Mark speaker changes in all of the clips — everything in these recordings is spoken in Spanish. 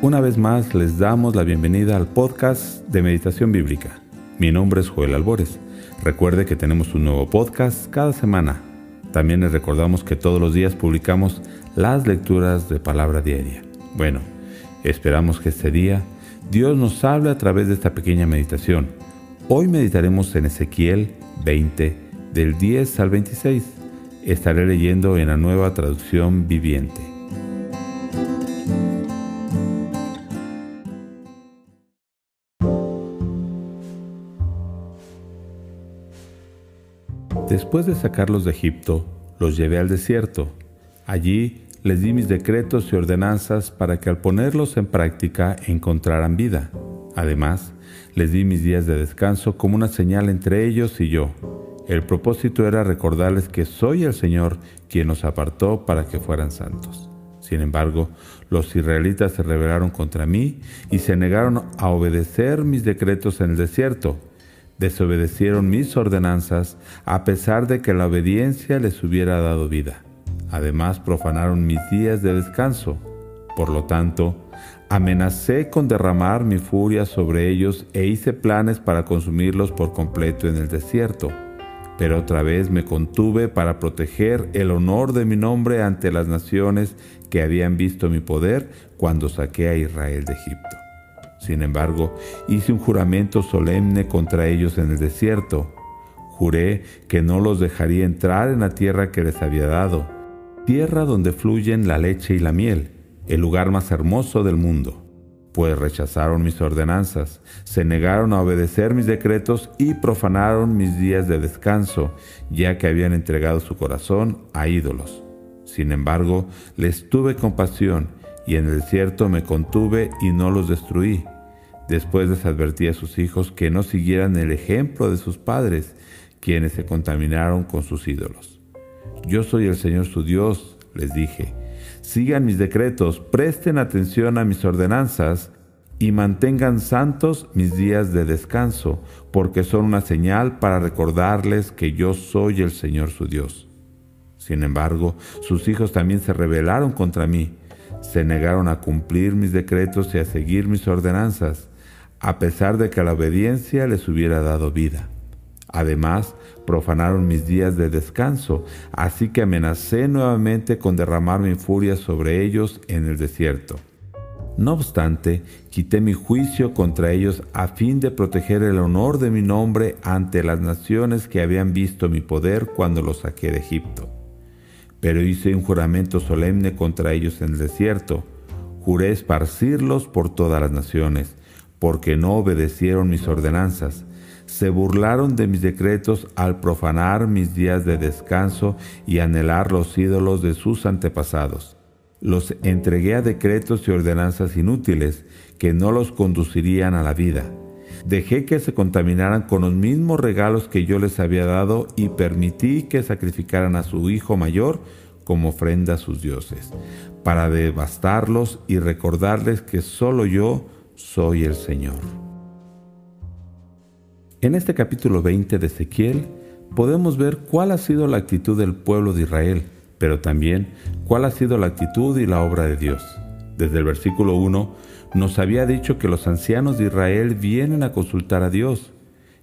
Speaker 1: Una vez más les damos la bienvenida al podcast de Meditación Bíblica. Mi nombre es Joel Albores. Recuerde que tenemos un nuevo podcast cada semana. También les recordamos que todos los días publicamos las lecturas de palabra diaria. Bueno, esperamos que este día Dios nos hable a través de esta pequeña meditación. Hoy meditaremos en Ezequiel 20, del 10 al 26. Estaré leyendo en la nueva traducción viviente. Después de sacarlos de Egipto, los llevé al desierto. Allí les di mis decretos y ordenanzas para que al ponerlos en práctica encontraran vida. Además, les di mis días de descanso como una señal entre ellos y yo. El propósito era recordarles que soy el Señor quien los apartó para que fueran santos. Sin embargo, los israelitas se rebelaron contra mí y se negaron a obedecer mis decretos en el desierto desobedecieron mis ordenanzas a pesar de que la obediencia les hubiera dado vida. Además profanaron mis días de descanso. Por lo tanto, amenacé con derramar mi furia sobre ellos e hice planes para consumirlos por completo en el desierto. Pero otra vez me contuve para proteger el honor de mi nombre ante las naciones que habían visto mi poder cuando saqué a Israel de Egipto. Sin embargo, hice un juramento solemne contra ellos en el desierto. Juré que no los dejaría entrar en la tierra que les había dado, tierra donde fluyen la leche y la miel, el lugar más hermoso del mundo. Pues rechazaron mis ordenanzas, se negaron a obedecer mis decretos y profanaron mis días de descanso, ya que habían entregado su corazón a ídolos. Sin embargo, les tuve compasión y en el desierto me contuve y no los destruí. Después les advertí a sus hijos que no siguieran el ejemplo de sus padres, quienes se contaminaron con sus ídolos. Yo soy el Señor su Dios, les dije. Sigan mis decretos, presten atención a mis ordenanzas y mantengan santos mis días de descanso, porque son una señal para recordarles que yo soy el Señor su Dios. Sin embargo, sus hijos también se rebelaron contra mí se negaron a cumplir mis decretos y a seguir mis ordenanzas, a pesar de que la obediencia les hubiera dado vida. Además, profanaron mis días de descanso, así que amenacé nuevamente con derramar mi furia sobre ellos en el desierto. No obstante, quité mi juicio contra ellos a fin de proteger el honor de mi nombre ante las naciones que habían visto mi poder cuando los saqué de Egipto. Pero hice un juramento solemne contra ellos en el desierto. Juré esparcirlos por todas las naciones, porque no obedecieron mis ordenanzas. Se burlaron de mis decretos al profanar mis días de descanso y anhelar los ídolos de sus antepasados. Los entregué a decretos y ordenanzas inútiles que no los conducirían a la vida Dejé que se contaminaran con los mismos regalos que yo les había dado y permití que sacrificaran a su hijo mayor como ofrenda a sus dioses, para devastarlos y recordarles que solo yo soy el Señor. En este capítulo 20 de Ezequiel podemos ver cuál ha sido la actitud del pueblo de Israel, pero también cuál ha sido la actitud y la obra de Dios. Desde el versículo 1 nos había dicho que los ancianos de Israel vienen a consultar a Dios.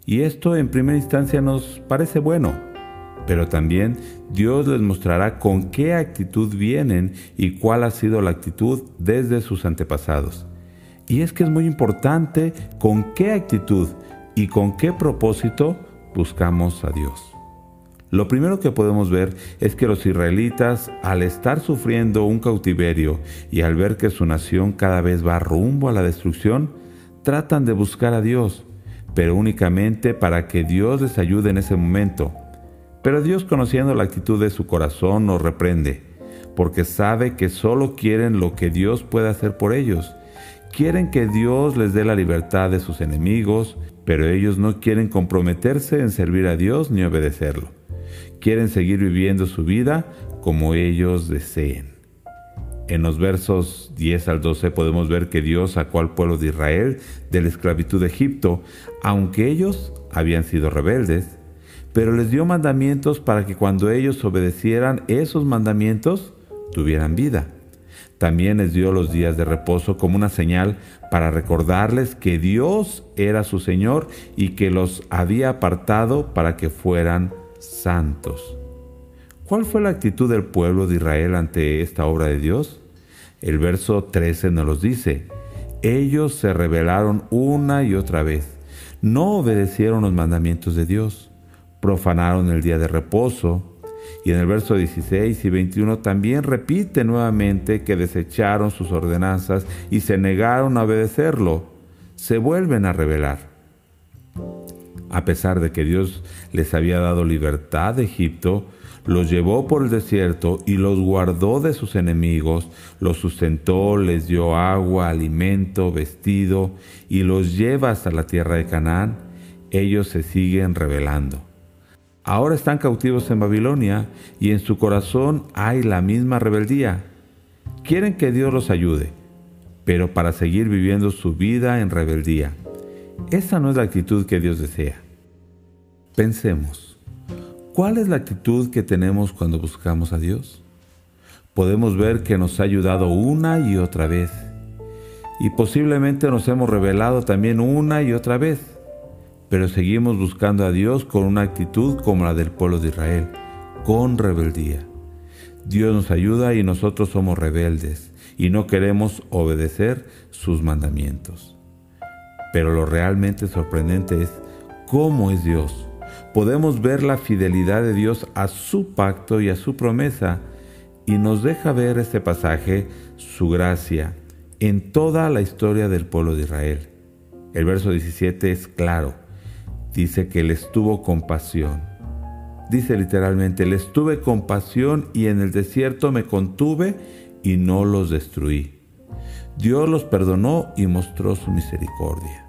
Speaker 1: Y esto en primera instancia nos parece bueno, pero también Dios les mostrará con qué actitud vienen y cuál ha sido la actitud desde sus antepasados. Y es que es muy importante con qué actitud y con qué propósito buscamos a Dios. Lo primero que podemos ver es que los israelitas, al estar sufriendo un cautiverio y al ver que su nación cada vez va rumbo a la destrucción, tratan de buscar a Dios, pero únicamente para que Dios les ayude en ese momento. Pero Dios, conociendo la actitud de su corazón, nos reprende, porque sabe que solo quieren lo que Dios puede hacer por ellos. Quieren que Dios les dé la libertad de sus enemigos, pero ellos no quieren comprometerse en servir a Dios ni obedecerlo quieren seguir viviendo su vida como ellos deseen. En los versos 10 al 12 podemos ver que Dios sacó al pueblo de Israel de la esclavitud de Egipto, aunque ellos habían sido rebeldes, pero les dio mandamientos para que cuando ellos obedecieran esos mandamientos tuvieran vida. También les dio los días de reposo como una señal para recordarles que Dios era su Señor y que los había apartado para que fueran santos. ¿Cuál fue la actitud del pueblo de Israel ante esta obra de Dios? El verso 13 nos los dice, ellos se rebelaron una y otra vez, no obedecieron los mandamientos de Dios, profanaron el día de reposo, y en el verso 16 y 21 también repite nuevamente que desecharon sus ordenanzas y se negaron a obedecerlo. Se vuelven a rebelar. A pesar de que Dios les había dado libertad de Egipto, los llevó por el desierto y los guardó de sus enemigos, los sustentó, les dio agua, alimento, vestido y los lleva hasta la tierra de Canaán, ellos se siguen rebelando. Ahora están cautivos en Babilonia y en su corazón hay la misma rebeldía. Quieren que Dios los ayude, pero para seguir viviendo su vida en rebeldía. Esa no es la actitud que Dios desea. Pensemos, ¿cuál es la actitud que tenemos cuando buscamos a Dios? Podemos ver que nos ha ayudado una y otra vez, y posiblemente nos hemos revelado también una y otra vez pero seguimos buscando a Dios con una actitud como la del pueblo de Israel, con rebeldía. Dios nos ayuda y nosotros somos rebeldes y no queremos obedecer sus mandamientos. Pero lo realmente sorprendente es cómo es Dios. Podemos ver la fidelidad de Dios a su pacto y a su promesa y nos deja ver este pasaje su gracia en toda la historia del pueblo de Israel. El verso 17 es claro dice que les tuvo compasión. Dice literalmente, les tuve compasión y en el desierto me contuve y no los destruí. Dios los perdonó y mostró su misericordia.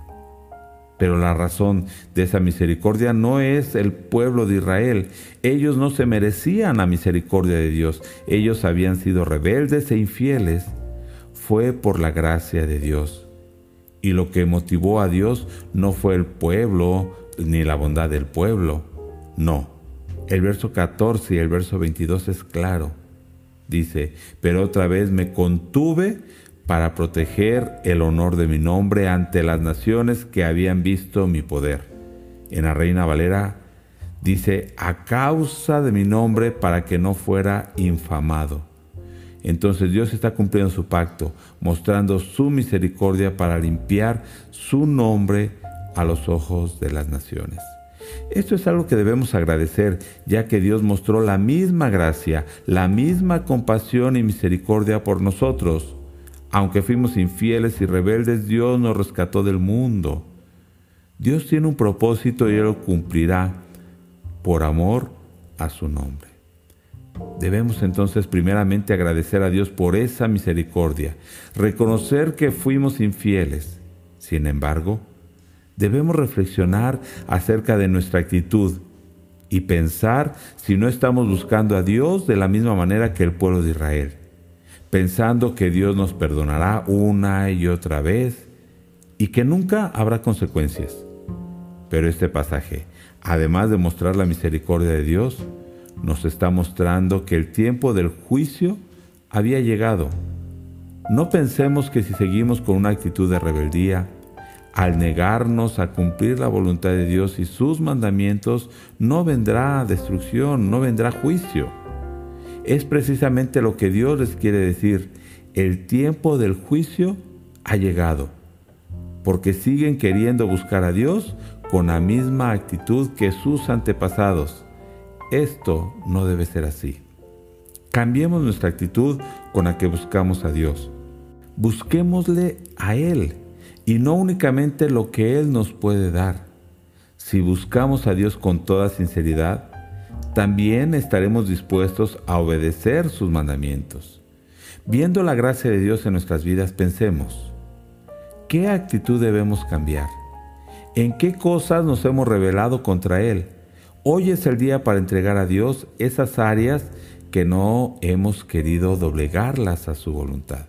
Speaker 1: Pero la razón de esa misericordia no es el pueblo de Israel. Ellos no se merecían la misericordia de Dios. Ellos habían sido rebeldes e infieles. Fue por la gracia de Dios. Y lo que motivó a Dios no fue el pueblo, ni la bondad del pueblo. No. El verso 14 y el verso 22 es claro. Dice, pero otra vez me contuve para proteger el honor de mi nombre ante las naciones que habían visto mi poder. En la Reina Valera dice, a causa de mi nombre para que no fuera infamado. Entonces Dios está cumpliendo su pacto, mostrando su misericordia para limpiar su nombre a los ojos de las naciones. Esto es algo que debemos agradecer, ya que Dios mostró la misma gracia, la misma compasión y misericordia por nosotros. Aunque fuimos infieles y rebeldes, Dios nos rescató del mundo. Dios tiene un propósito y Él lo cumplirá por amor a su nombre. Debemos entonces primeramente agradecer a Dios por esa misericordia, reconocer que fuimos infieles. Sin embargo, Debemos reflexionar acerca de nuestra actitud y pensar si no estamos buscando a Dios de la misma manera que el pueblo de Israel, pensando que Dios nos perdonará una y otra vez y que nunca habrá consecuencias. Pero este pasaje, además de mostrar la misericordia de Dios, nos está mostrando que el tiempo del juicio había llegado. No pensemos que si seguimos con una actitud de rebeldía, al negarnos a cumplir la voluntad de Dios y sus mandamientos, no vendrá destrucción, no vendrá juicio. Es precisamente lo que Dios les quiere decir. El tiempo del juicio ha llegado, porque siguen queriendo buscar a Dios con la misma actitud que sus antepasados. Esto no debe ser así. Cambiemos nuestra actitud con la que buscamos a Dios. Busquémosle a Él y no únicamente lo que Él nos puede dar. Si buscamos a Dios con toda sinceridad, también estaremos dispuestos a obedecer sus mandamientos. Viendo la gracia de Dios en nuestras vidas, pensemos, ¿qué actitud debemos cambiar? ¿En qué cosas nos hemos revelado contra Él? Hoy es el día para entregar a Dios esas áreas que no hemos querido doblegarlas a su voluntad.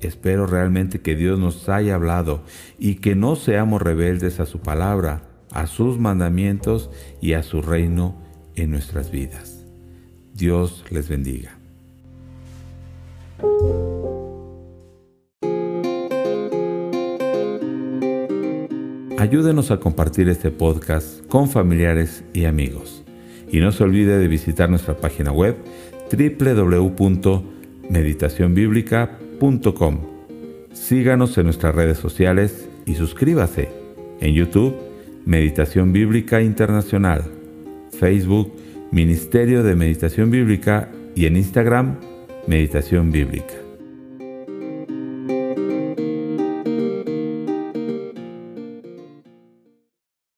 Speaker 1: Espero realmente que Dios nos haya hablado y que no seamos rebeldes a su palabra, a sus mandamientos y a su reino en nuestras vidas. Dios les bendiga. Ayúdenos a compartir este podcast con familiares y amigos. Y no se olvide de visitar nuestra página web www.meditacionbiblica.com Síganos en nuestras redes sociales y suscríbase. En YouTube Meditación Bíblica Internacional, Facebook Ministerio de Meditación Bíblica. Y en Instagram Meditación Bíblica.